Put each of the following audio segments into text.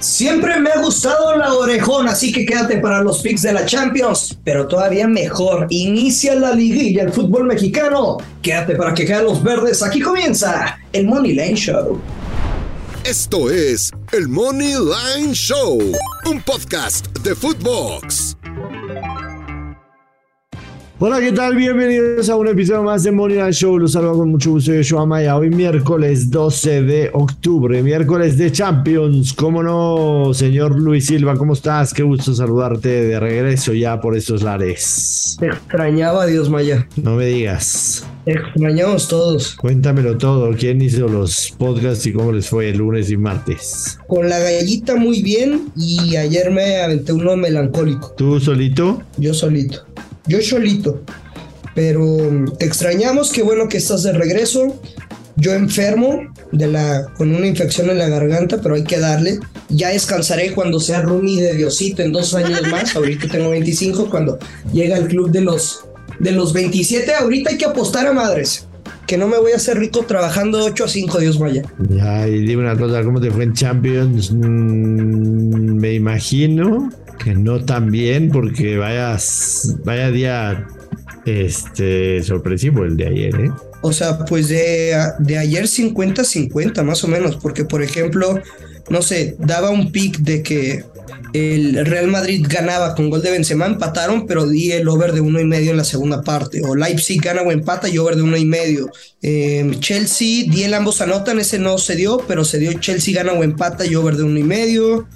Siempre me ha gustado la orejona, así que quédate para los picks de la Champions. Pero todavía mejor, inicia la liguilla, el fútbol mexicano. Quédate para que caigan los verdes. Aquí comienza el Money Lane Show. Esto es el Money Line Show, un podcast de Footbox. Hola, ¿qué tal? Bienvenidos a un episodio más de Line Show. Los saludo con mucho gusto. Yo soy Amaya. Hoy miércoles 12 de octubre, miércoles de Champions. ¿Cómo no, señor Luis Silva? ¿Cómo estás? Qué gusto saludarte de regreso ya por estos lares. Te extrañaba, Dios Maya. No me digas. Te extrañamos todos. Cuéntamelo todo. ¿Quién hizo los podcasts y cómo les fue el lunes y martes? Con la gallita muy bien y ayer me aventé uno melancólico. ¿Tú solito? Yo solito. Yo solito. Pero mm, te extrañamos, qué bueno que estás de regreso. Yo enfermo de la, con una infección en la garganta, pero hay que darle. Ya descansaré cuando sea Rumi de Diosito en dos años más. Ahorita tengo 25. Cuando llega el club de los, de los 27, ahorita hay que apostar a madres. Que no me voy a hacer rico trabajando 8 a 5, Dios vaya. Ya, y dime una cosa, ¿cómo te fue en Champions? Mm, me imagino que no tan bien, porque vayas, vaya día este sorpresivo el de ayer, ¿eh? O sea, pues de, de ayer 50-50 más o menos, porque por ejemplo, no sé, daba un pick de que el Real Madrid ganaba con gol de Benzema, empataron, pero di el over de uno y medio en la segunda parte. O Leipzig gana o empata y over de uno y medio. Eh, Chelsea, di el ambos anotan, ese no se dio, pero se dio Chelsea gana o empata y over de uno y medio.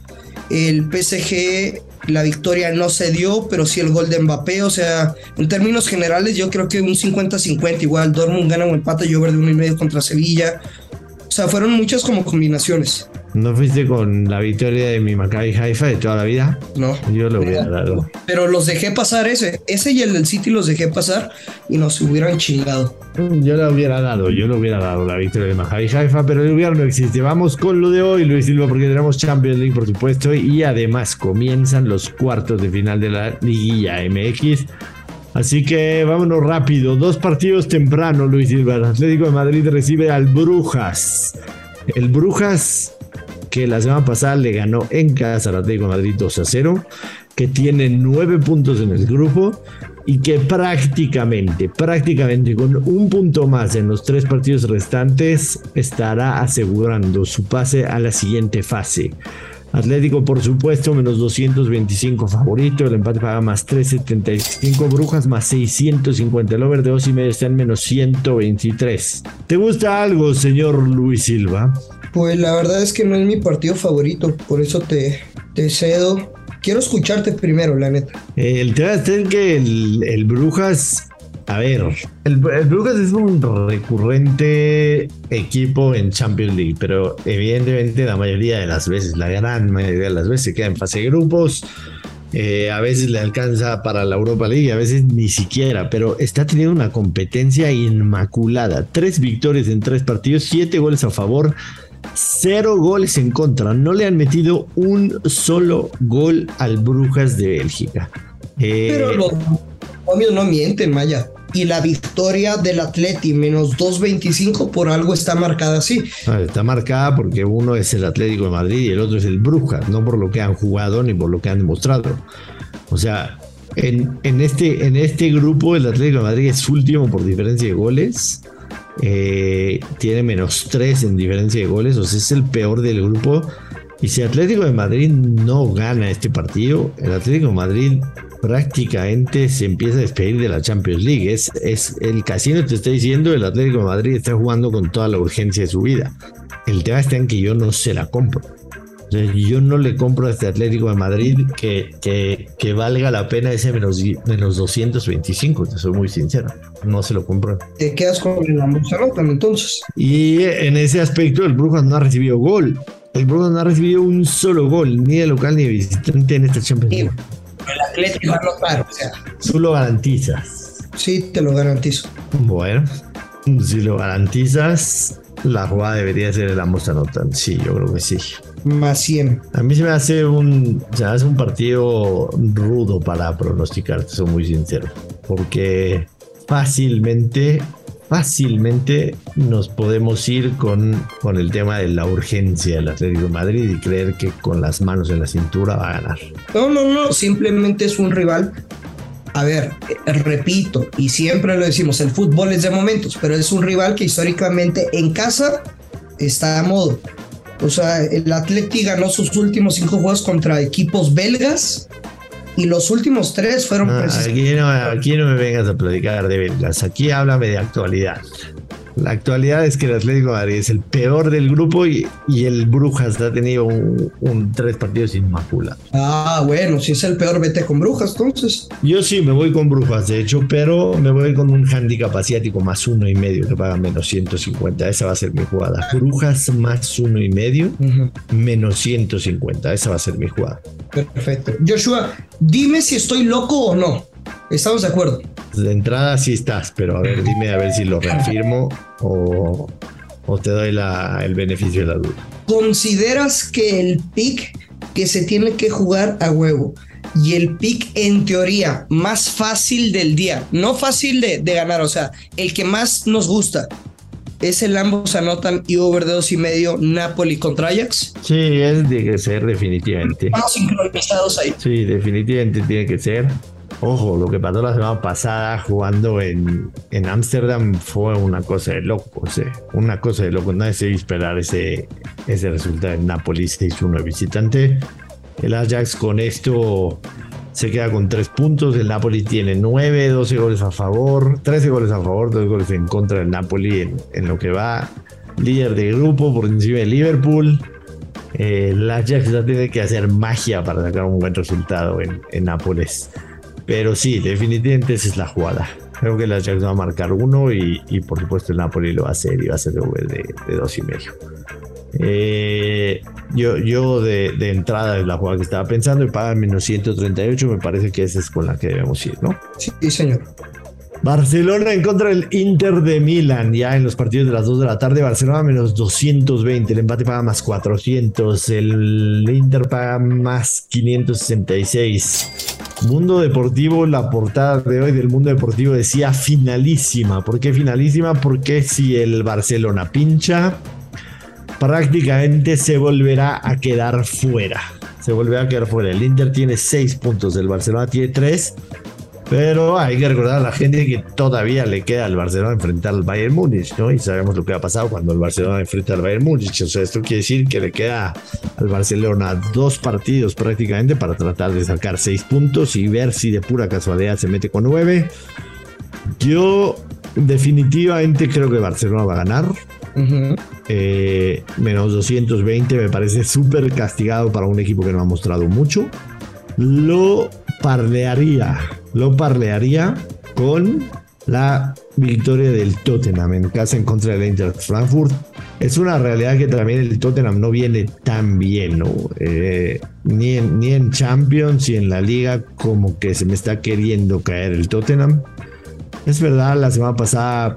El PSG, la victoria no se dio, pero sí el gol de Mbappé. O sea, en términos generales, yo creo que un 50-50. Igual Dortmund gana o empata y over de uno y medio contra Sevilla. O sea, fueron muchas como combinaciones. ¿No fuiste con la victoria de mi Maccabi Haifa de toda la vida? No. Yo lo hubiera dado. Pero los dejé pasar ese. Ese y el del City los dejé pasar y nos hubieran chingado. Yo lo hubiera dado, yo lo hubiera dado la victoria de Maccabi Haifa, pero el hubiera no existe. Vamos con lo de hoy, Luis Silva, porque tenemos Champions League, por supuesto, y además comienzan los cuartos de final de la liguilla MX. Así que vámonos rápido. Dos partidos temprano, Luis Silva. El Atlético de Madrid recibe al Brujas. El Brujas que la semana pasada le ganó en casa al Atlético de Madrid 2 a 0, que tiene nueve puntos en el grupo y que prácticamente, prácticamente con un punto más en los tres partidos restantes estará asegurando su pase a la siguiente fase. Atlético, por supuesto, menos 225 favorito. El empate paga más 375. Brujas más 650. El over de 2 y medio está en menos 123. ¿Te gusta algo, señor Luis Silva? Pues la verdad es que no es mi partido favorito. Por eso te, te cedo. Quiero escucharte primero, la neta. El tema está en que el, el Brujas a ver, el, el, Brujas es un recurrente equipo en Champions League, pero evidentemente la mayoría de las veces, la gran mayoría de las veces se queda en fase de grupos. Eh, a veces le alcanza para la Europa League, a veces ni siquiera, pero está teniendo una competencia inmaculada. Tres victorias en tres partidos, siete goles a favor, cero goles en contra. No le han metido un solo gol al Brujas de Bélgica. Eh, pero los obvio no mienten, Maya. Y la victoria del Atleti menos 2.25 por algo está marcada así. Está marcada porque uno es el Atlético de Madrid y el otro es el Brujas, no por lo que han jugado ni por lo que han demostrado. O sea, en, en, este, en este grupo el Atlético de Madrid es último por diferencia de goles. Eh, tiene menos 3 en diferencia de goles, o sea, es el peor del grupo. Y si Atlético de Madrid no gana este partido, el Atlético de Madrid prácticamente se empieza a despedir de la Champions League. Es, es el casino te está diciendo, el Atlético de Madrid está jugando con toda la urgencia de su vida. El tema está en que yo no se la compro. Sea, yo no le compro a este Atlético de Madrid que, que, que valga la pena ese menos, menos 225, te soy muy sincero. No se lo compro. Te quedas con el Amsterdam entonces. Y en ese aspecto el Brujas no ha recibido gol. El Brujas no ha recibido un solo gol, ni de local ni de visitante en esta Champions League. El Atlético va a anotar, o sea. Tú lo garantizas. Sí, te lo garantizo. Bueno, si lo garantizas, la jugada debería ser el ambos anotan. Sí, yo creo que sí. Más 100. A mí se me hace un, se me hace un partido rudo para pronosticar, te soy muy sincero. Porque fácilmente, fácilmente nos podemos ir con, con el tema de la urgencia del Atlético de Madrid y creer que con las manos en la cintura va a ganar. No, no, no, simplemente es un rival. A ver, eh, repito, y siempre lo decimos, el fútbol es de momentos, pero es un rival que históricamente en casa está a modo. O sea, el Atlético ganó sus últimos cinco juegos contra equipos belgas y los últimos tres fueron ah, aquí, no, aquí no me vengas a platicar de belgas, aquí háblame de actualidad. La actualidad es que el Atlético de Madrid es el peor del grupo y, y el Brujas ha tenido un, tres partidos inmaculados. Ah, bueno, si es el peor, vete con Brujas, entonces. Yo sí me voy con Brujas, de hecho, pero me voy con un handicap asiático más uno y medio que paga menos 150. Esa va a ser mi jugada. Brujas más uno y medio, menos 150. Esa va a ser mi jugada. Perfecto. Joshua, dime si estoy loco o no. ¿Estamos de acuerdo? De entrada sí estás, pero a ver, dime a ver si lo reafirmo o, te doy el beneficio de la duda. ¿Consideras que el pick que se tiene que jugar a huevo y el pick en teoría más fácil del día, no fácil de, ganar, o sea, el que más nos gusta, es el ambos anotan y over de dos y medio Napoli contra Ajax. Sí, es de que ser definitivamente. Estamos sincronizados ahí. Sí, definitivamente tiene que ser. Ojo, lo que pasó la semana pasada jugando en Ámsterdam fue una cosa de loco, una cosa de loco. Nadie se iba a esperar ese, ese resultado en Napoli 6-1 visitante. El Ajax con esto se queda con 3 puntos. El Napoli tiene 9, 12 goles a favor, 13 goles a favor, 2 goles en contra del Napoli en, lo que va. Líder de grupo por encima de Liverpool. el Ajax ya tiene que hacer magia para sacar un buen resultado en, en Nápoles. Pero sí, definitivamente esa es la jugada. Creo que el Ajax va a marcar uno y, por supuesto el Napoli lo va a hacer y va a ser de, de dos y medio. Eh, yo yo de, entrada es la jugada que estaba pensando y paga menos 138, me parece que esa es con la que debemos ir, ¿no? Sí, señor. Barcelona en contra del Inter de Milán, ya en los partidos de las 2 de la tarde, Barcelona menos 220, el empate paga más 400, el Inter paga más 566. Mundo Deportivo, la portada de hoy del Mundo Deportivo decía finalísima. ¿Por qué finalísima? Porque si el Barcelona pincha, prácticamente se volverá a quedar fuera. Se volverá a quedar fuera. El Inter tiene 6 puntos, el Barcelona tiene 3. Pero hay que recordar a la gente que todavía le queda al Barcelona enfrentar al Bayern Múnich, ¿no? Y sabemos lo que ha pasado cuando el Barcelona enfrenta al Bayern Múnich. O sea, esto quiere decir que le queda al Barcelona dos partidos prácticamente para tratar de sacar seis puntos y ver si de pura casualidad se mete con nueve. Yo definitivamente creo que Barcelona va a ganar. Eh, menos 220 me parece súper castigado para un equipo que no ha mostrado mucho. Lo parlearía, lo parlearía con la victoria del Tottenham en casa en contra del Eintracht Frankfurt. Es una realidad que también el Tottenham no viene tan bien, eh, ni, en, ni en Champions y en la liga como que se me está queriendo caer el Tottenham. Es verdad, la semana pasada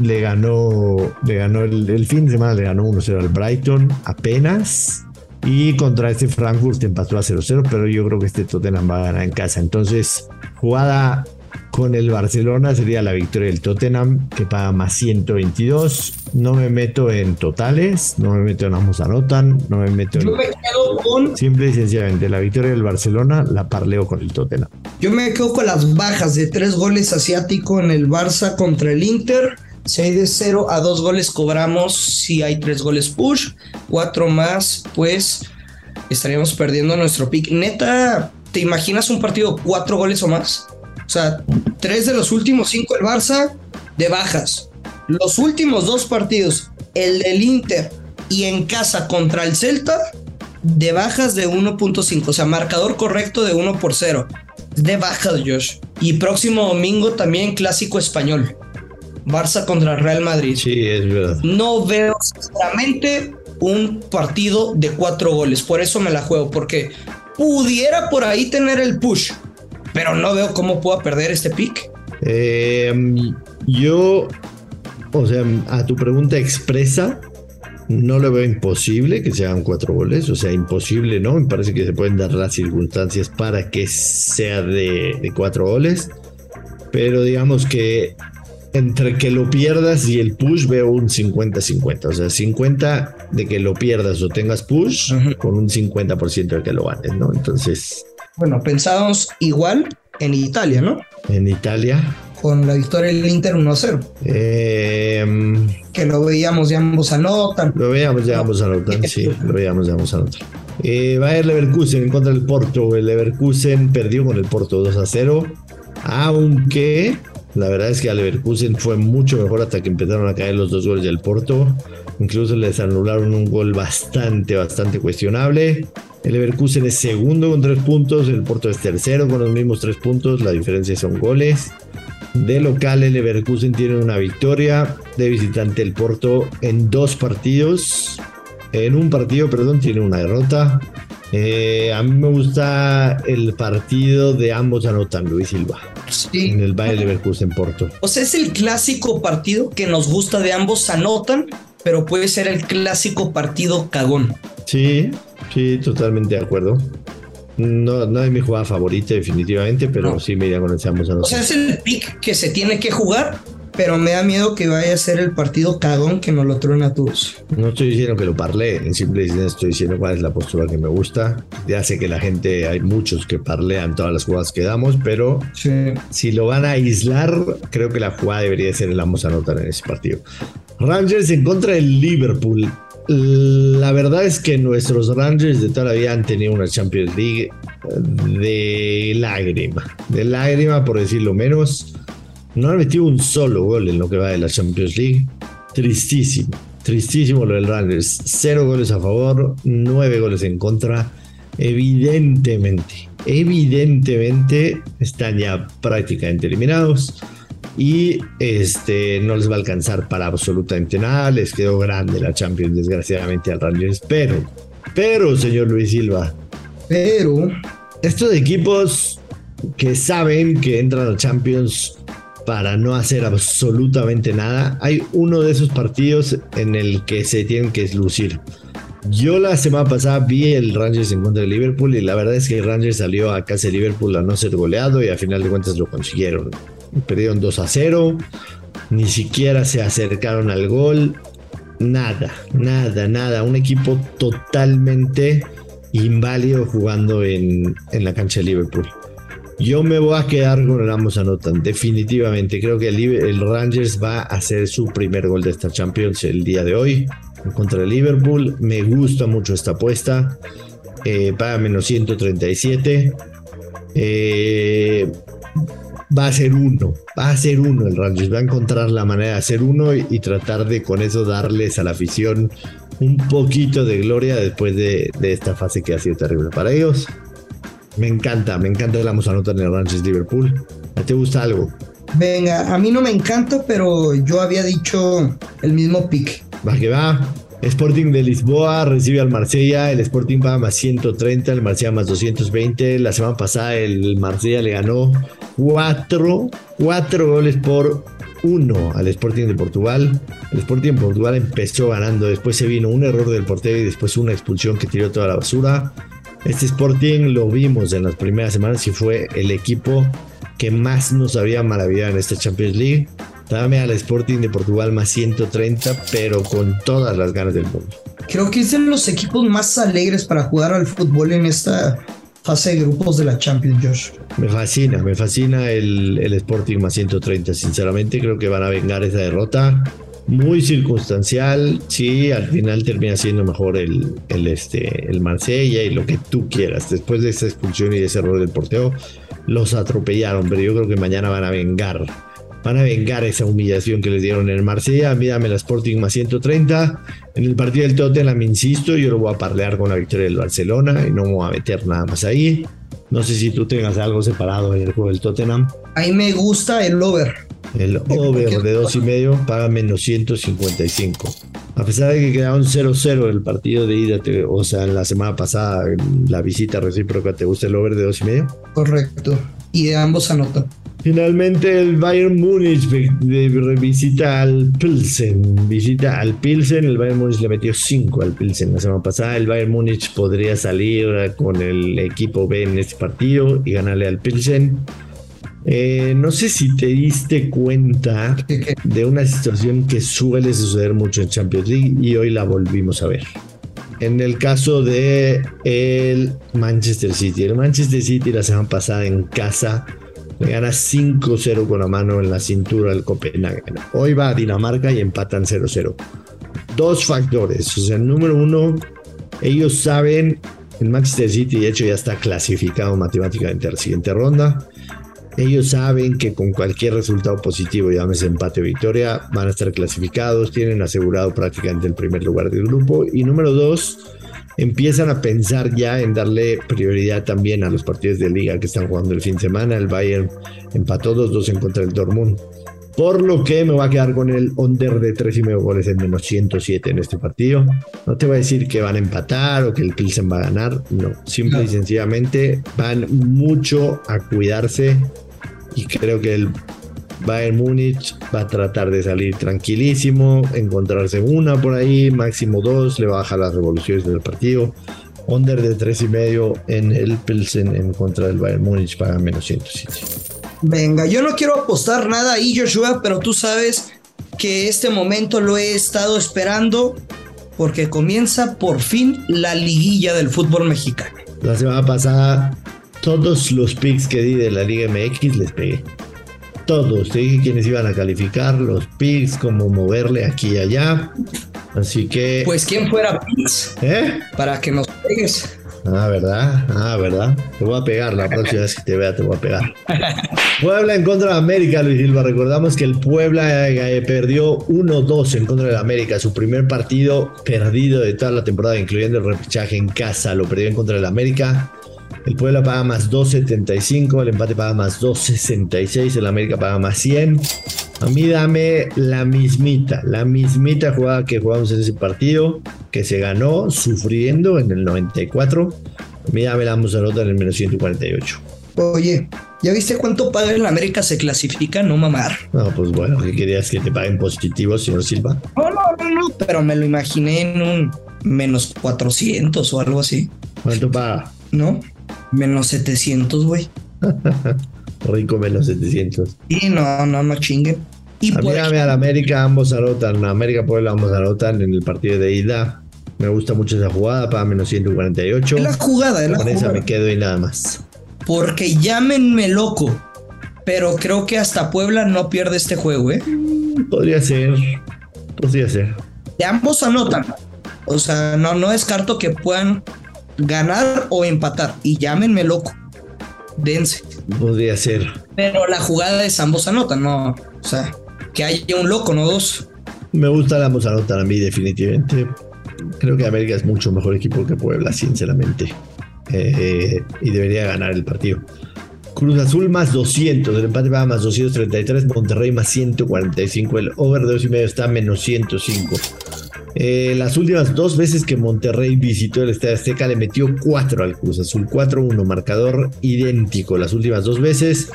le ganó, le ganó el, el fin de semana, le ganó 1-0 al Brighton apenas. Y contra este Frankfurt empató a 0-0, pero yo creo que este Tottenham va a ganar en casa. Entonces, jugada con el Barcelona sería la victoria del Tottenham, que paga más 122. No me meto en totales, no me meto en ambos anotan, no me meto Yo me quedo con. Simple y sencillamente, la victoria del Barcelona la parleo con el Tottenham. Yo me quedo con las bajas de tres goles asiático en el Barça contra el Inter si hay de 0 a 2 goles cobramos si hay 3 goles push, 4 más, pues estaríamos perdiendo nuestro pick. Neta, ¿te imaginas un partido 4 goles o más? O sea, 3 de los últimos 5 el Barça de bajas. Los últimos dos partidos, el del Inter y en casa contra el Celta, de bajas de 1.5. O sea, marcador correcto de 1 por 0. De bajas, Josh. Y próximo domingo también clásico español. Barça contra Real Madrid. Sí, es verdad. No veo sinceramente un partido de cuatro goles. Por eso me la juego, porque pudiera por ahí tener el push, pero no veo cómo pueda perder este pick. Em, yo, o sea, a tu pregunta expresa, no lo veo imposible que se hagan cuatro goles, o sea, imposible, ¿no? Me parece que se pueden dar las circunstancias para que sea de, de cuatro goles, pero digamos que entre que lo pierdas y el push veo un 50-50. O sea, 50 de que lo pierdas o tengas push con un 50% de que lo ganes, ¿no? Entonces. Bueno, pensábamos igual en Italia, ¿no? En Italia. Con la victoria del Inter 1-0. Em, que lo veíamos ya ambos anotan. Lo veíamos ya ambos anotan, sí, lo veíamos ya ambos anotan. Eh, va a ir Leverkusen en contra del Porto. El Leverkusen perdió con el Porto 2 a 0. Aunque la verdad es que al Leverkusen fue mucho mejor hasta que empezaron a caer los dos goles del Porto. Incluso les anularon un gol bastante, bastante cuestionable. El Leverkusen es segundo con tres puntos. El Porto es tercero con los mismos tres puntos. La diferencia son goles. De local, el Leverkusen tiene una victoria. De visitante, el Porto en dos partidos. En un partido, perdón, tiene una derrota. Eh, a mí me gusta el partido de ambos anotan, Luis Silva. Sí. En el Bayern Leverkusen Porto. O sea, es el clásico partido que nos gusta de ambos anotan, pero puede ser el clásico partido cagón. Sí, sí, totalmente de acuerdo. No, no es mi jugada favorita, definitivamente, pero sí me iría con ambos anotan. O sea, es el pick que se tiene que jugar pero me da miedo que vaya a ser el partido cagón que nos lo truena a todos. No estoy diciendo que lo parle, en simple estoy diciendo cuál es la postura que me gusta. Ya sé que la gente, hay muchos que parlean todas las jugadas que damos, pero si lo van a aislar, creo que la jugada debería ser el vamos a anotar en ese partido. Rangers en contra del Liverpool. La verdad es que nuestros Rangers de toda la vida han tenido una Champions League de lágrima, de lágrima por decirlo menos. No han metido un solo gol en lo que va de la Champions League. Tristísimo, tristísimo lo del Rangers. Cero goles a favor, nueve goles en contra. Evidentemente, evidentemente están ya prácticamente eliminados y este no les va a alcanzar para absolutamente nada. Les quedó grande la Champions, desgraciadamente, al Rangers. Pero, pero, señor Luis Silva, pero estos equipos que saben que entran a Champions para no hacer absolutamente nada. Hay uno de esos partidos en el que se tienen que lucir. Yo la semana pasada vi el Rangers en contra de Liverpool y la verdad es que el Rangers salió a casa de Liverpool a no ser goleado y a final de cuentas lo consiguieron. Perdieron 2 a 0, ni siquiera se acercaron al gol, nada, nada, nada. Un equipo totalmente inválido jugando en, en la cancha de Liverpool. Yo me voy a quedar con el ambos anotan, definitivamente. Creo que el, Rangers va a hacer su primer gol de esta Champions el día de hoy contra el Liverpool. Me gusta mucho esta apuesta. Eh, paga menos 137. Eh, va a ser uno, va a ser uno el Rangers. Va a encontrar la manera de hacer uno y, tratar de con eso darles a la afición un poquito de gloria después de, de esta fase que ha sido terrible para ellos. Me encanta, me encanta la nota en el Ranches Liverpool. ¿Te gusta algo? Venga, a mí no me encanta, pero yo había dicho el mismo pick. Va que va. Sporting de Lisboa recibe al Marsella, el Sporting va más 130, el Marsella más 220. La semana pasada el Marsella le ganó 4, 4 goles por 1 al Sporting de Portugal. El Sporting de Portugal empezó ganando, después se vino un error del portero y después una expulsión que tiró toda la basura. Este Sporting lo vimos en las primeras semanas y fue el equipo que más nos había maravillado en esta Champions League. Dame al Sporting de Portugal más 130, pero con todas las ganas del mundo. Creo que es de los equipos más alegres para jugar al fútbol en esta fase de grupos de la Champions, Josh. Me fascina, me fascina el, el Sporting más 130. Sinceramente, creo que van a vengar esa derrota muy circunstancial. Sí, al final termina siendo mejor el, el, este, el Marsella y lo que tú quieras. Después de esa expulsión y de ese error del porteo, los atropellaron, pero yo creo que mañana van a vengar. Van a vengar esa humillación que les dieron en el Marsella. Mírame la Sporting más 130. En el partido del Tottenham, insisto, yo lo voy a parlear con la victoria del Barcelona y no me voy a meter nada más ahí. No sé si tú tengas algo separado en el juego del Tottenham. Ahí me gusta el over. El over de dos y medio paga menos 155. A pesar de que quedaron 0-0 el partido de ida, o sea, en la semana pasada, la visita recíproca, ¿te gusta el over de dos y medio? Correcto. Y de ambos anotan. Finalmente el Bayern Múnich visita al Pilsen. Visita al Pilsen. El Bayern Múnich le metió 5 al Pilsen la semana pasada. El Bayern Múnich podría salir con el equipo B en este partido y ganarle al Pilsen. Eh, no sé si te diste cuenta de una situación que suele suceder mucho en Champions League y hoy la volvimos a ver. En el caso de el Manchester City, el Manchester City la semana pasada en casa le gana 5-0 con la mano en la cintura del Copenhague. Hoy va a Dinamarca y empatan 0-0. Dos factores. O sea, número uno, ellos saben, el Manchester City de hecho ya está clasificado matemáticamente a la siguiente ronda. Ellos saben que con cualquier resultado positivo, llámese empate o victoria, van a estar clasificados, tienen asegurado prácticamente el primer lugar del grupo. Y número dos, empiezan a pensar ya en darle prioridad también a los partidos de liga que están jugando el fin de semana. El Bayern empató 2-2 en contra del Dortmund. Por lo que me voy a quedar con el under de tres y medio goles en menos 107 en este partido. No te voy a decir que van a empatar o que el Pilsen va a ganar. No, simple y sencillamente van mucho a cuidarse y creo que el Bayern Múnich va a tratar de salir tranquilísimo, encontrarse una por ahí, máximo dos, le va a bajar las revoluciones del partido. Under de tres y medio en el Pilsen en contra del Bayern Múnich para menos 107. Venga, yo no quiero apostar nada ahí, Joshua, pero tú sabes que este momento lo he estado esperando porque comienza por fin la liguilla del fútbol mexicano. La semana pasada, todos los picks que di de la Liga MX les pegué todos. Te dije quiénes iban a calificar, los picks, cómo moverle aquí y allá. Así que. Pues quién fuera picks. ¿Eh? Para que nos pegues. Ah, ¿verdad? Ah, ¿verdad? Te voy a pegar la próxima vez que te vea, te voy a pegar. Puebla en contra de América, Luis Silva. Recordamos que el Puebla eh, perdió 1-2 en contra de América. Su primer partido perdido de toda la temporada, incluyendo el repechaje en casa. Lo perdió en contra del América. El Puebla paga más 2.75, el empate paga más 2.66, el América paga más 100. A mí dame la mismita, la mismita jugada que jugamos en ese partido, que se ganó sufriendo en el 94. A mí dame la nota en el menos 148. Oye, ¿ya viste cuánto paga el América se clasifica? No mamar. No, pues bueno, ¿qué querías que te paguen positivo, señor Silva? No, no, no, no, pero me lo imaginé en un menos 400 o algo así. ¿Cuánto paga? ¿No? Menos 700, güey. Rico menos 700. Y no, no, no chinguen. Y a mí, a América ambos anotan. América Puebla ambos anotan en el partido de ida. Me gusta mucho esa jugada para menos 148. Es la jugada, es la Con esa me quedo y nada más. Porque llámenme loco. Pero creo que hasta Puebla no pierde este juego, ¿eh? Podría ser. Podría ser. De ambos anotan. O sea, no, no descarto que puedan ganar o empatar. Y llámenme loco. Dense. Podría ser. Pero la jugada es ambos anotan, no. O sea, que haya un loco, no dos. Me gusta la ambos anotan a mí, definitivamente. Creo que América es mucho mejor equipo que Puebla, sinceramente. Eh, y debería ganar el partido. Cruz Azul más 200, el empate va más 233, Monterrey más 145, el over de 2 y medio está menos 105. Eh, las últimas dos veces que Monterrey visitó el Estadio Azteca le metió 4 al Cruz Azul, 4-1, marcador idéntico las últimas dos veces.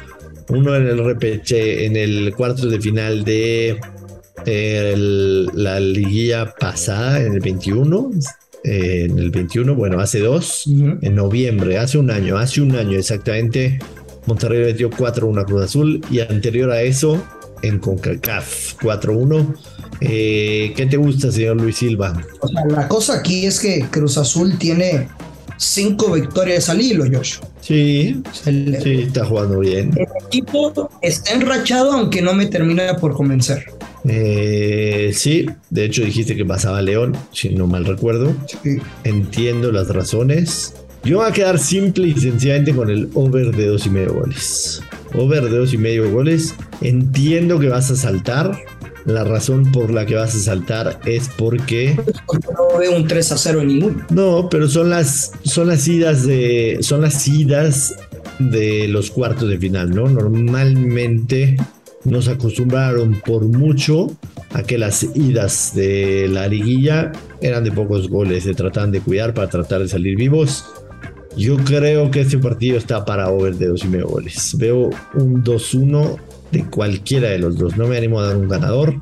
Uno en el repeche, en el cuarto de final de la liguilla pasada, en el 21. Eh, en el 21, bueno, hace dos, en noviembre, hace un año, hace un año exactamente, Monterrey le metió 4-1 a Cruz Azul y anterior a eso, en CONCACAF 4-1 eh, ¿Qué te gusta, señor Luis Silva? la cosa aquí es que Cruz Azul tiene cinco victorias al hilo, Josh. Sí, sí, está jugando bien. El equipo está enrachado, aunque no me termina por convencer. Eh, sí, de hecho dijiste que pasaba León, si no mal recuerdo. Entiendo las razones. Yo voy a quedar simple y sencillamente con el over de dos y medio goles. Over de dos y medio goles. Entiendo que vas a saltar la razón por la que vas a saltar es porque. No veo un 3 a 0 en ninguno. No, pero son las, son las idas de. Son las idas de los cuartos de final, ¿no? Normalmente nos acostumbraron por mucho a que las idas de la liguilla eran de pocos goles, se trataban de cuidar para tratar de salir vivos. Yo creo que este partido está para over de dos y medio goles. Veo un 2-1 de cualquiera de los dos. No me animo a dar un ganador.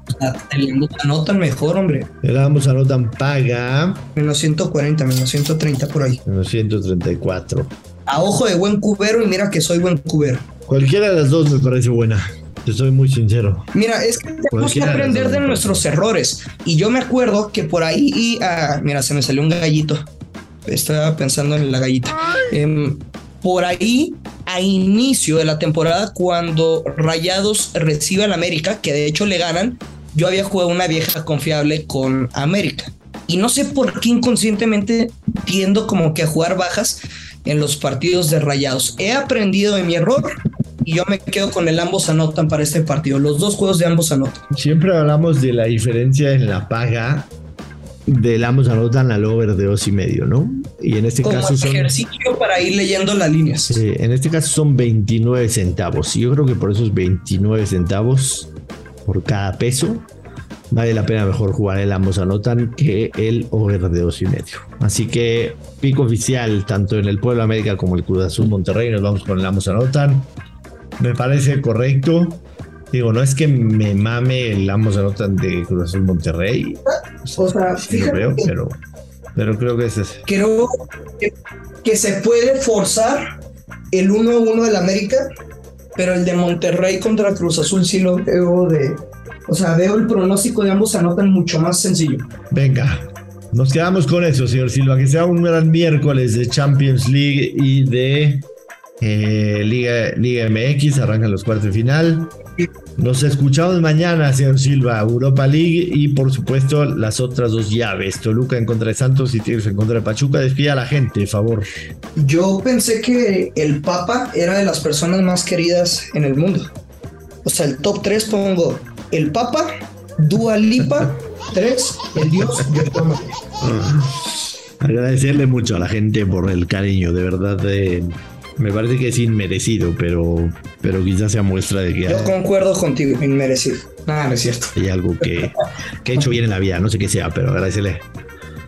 El ambos anotan mejor, hombre. El ambos anotan paga. Menos 140, menos 130 por ahí. Menos 134. A ojo de buen cubero y mira que soy buen cubero. Cualquiera de las dos me parece buena. Te soy muy sincero. Mira, es que tenemos que aprender de, nuestros errores. Y yo me acuerdo que por ahí, y, ah, mira, se me salió un gallito. Estaba pensando en la gallita. Em, por ahí, a inicio de la temporada, cuando Rayados recibe al América, que de hecho le ganan, yo había jugado una vieja confiable con América. Y no sé por qué inconscientemente tiendo como que a jugar bajas en los partidos de Rayados. He aprendido de mi error y yo me quedo con el ambos anotan para este partido. Los dos juegos de ambos anotan. Siempre hablamos de la diferencia en la paga del ambos anotan al over de dos y medio, ¿no? Y en este caso son ejercicio para ir leyendo las líneas. Sí, en este caso son 29 centavos. Y yo creo que por esos 29 centavos por cada peso vale la pena mejor jugar el ambos anotan que el over de dos y medio. Así que pico oficial tanto en el Pueblo América como el Cruz Azul Monterrey. Nos vamos con el ambos anotan. Me parece correcto. Digo, no es que me mame el ambos anotan de Cruz Azul Monterrey. O sea, creo, pero, pero creo que es ese. Creo que, se puede forzar el 1-1 del América, pero el de Monterrey contra Cruz Azul sí lo veo de. O sea, veo el pronóstico de ambos anotan mucho más sencillo. Venga, nos quedamos con eso, señor Silva. Que sea un gran miércoles de Champions League y de eh, Liga, Liga MX. Arrancan los cuartos de final. Nos escuchamos mañana, señor Silva, Europa League y por supuesto las otras dos llaves, Toluca en contra de Santos y Tigres en contra de Pachuca. Despida a la gente, favor. Yo pensé que el Papa era de las personas más queridas en el mundo. O sea, el top 3 pongo el Papa, Dua Lipa, 3, el Dios Agradecerle mucho a la gente por el cariño, de verdad. De me parece que es inmerecido, pero, pero quizás sea muestra de que... Yo concuerdo contigo, inmerecido. Nada, no es cierto. Hay algo que, que he hecho bien en la vida, no sé qué sea, pero agradecerle.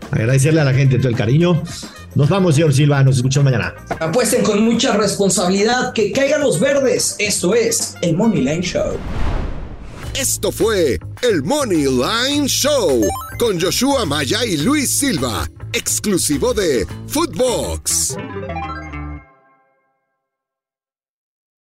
Agradecerle a la gente todo el cariño. Nos vamos, señor Silva, nos escuchamos mañana. Apuesten con mucha responsabilidad, que caigan los verdes. Esto es el Money Line Show. Esto fue el Money Line Show con Joshua Maya y Luis Silva, exclusivo de Footbox.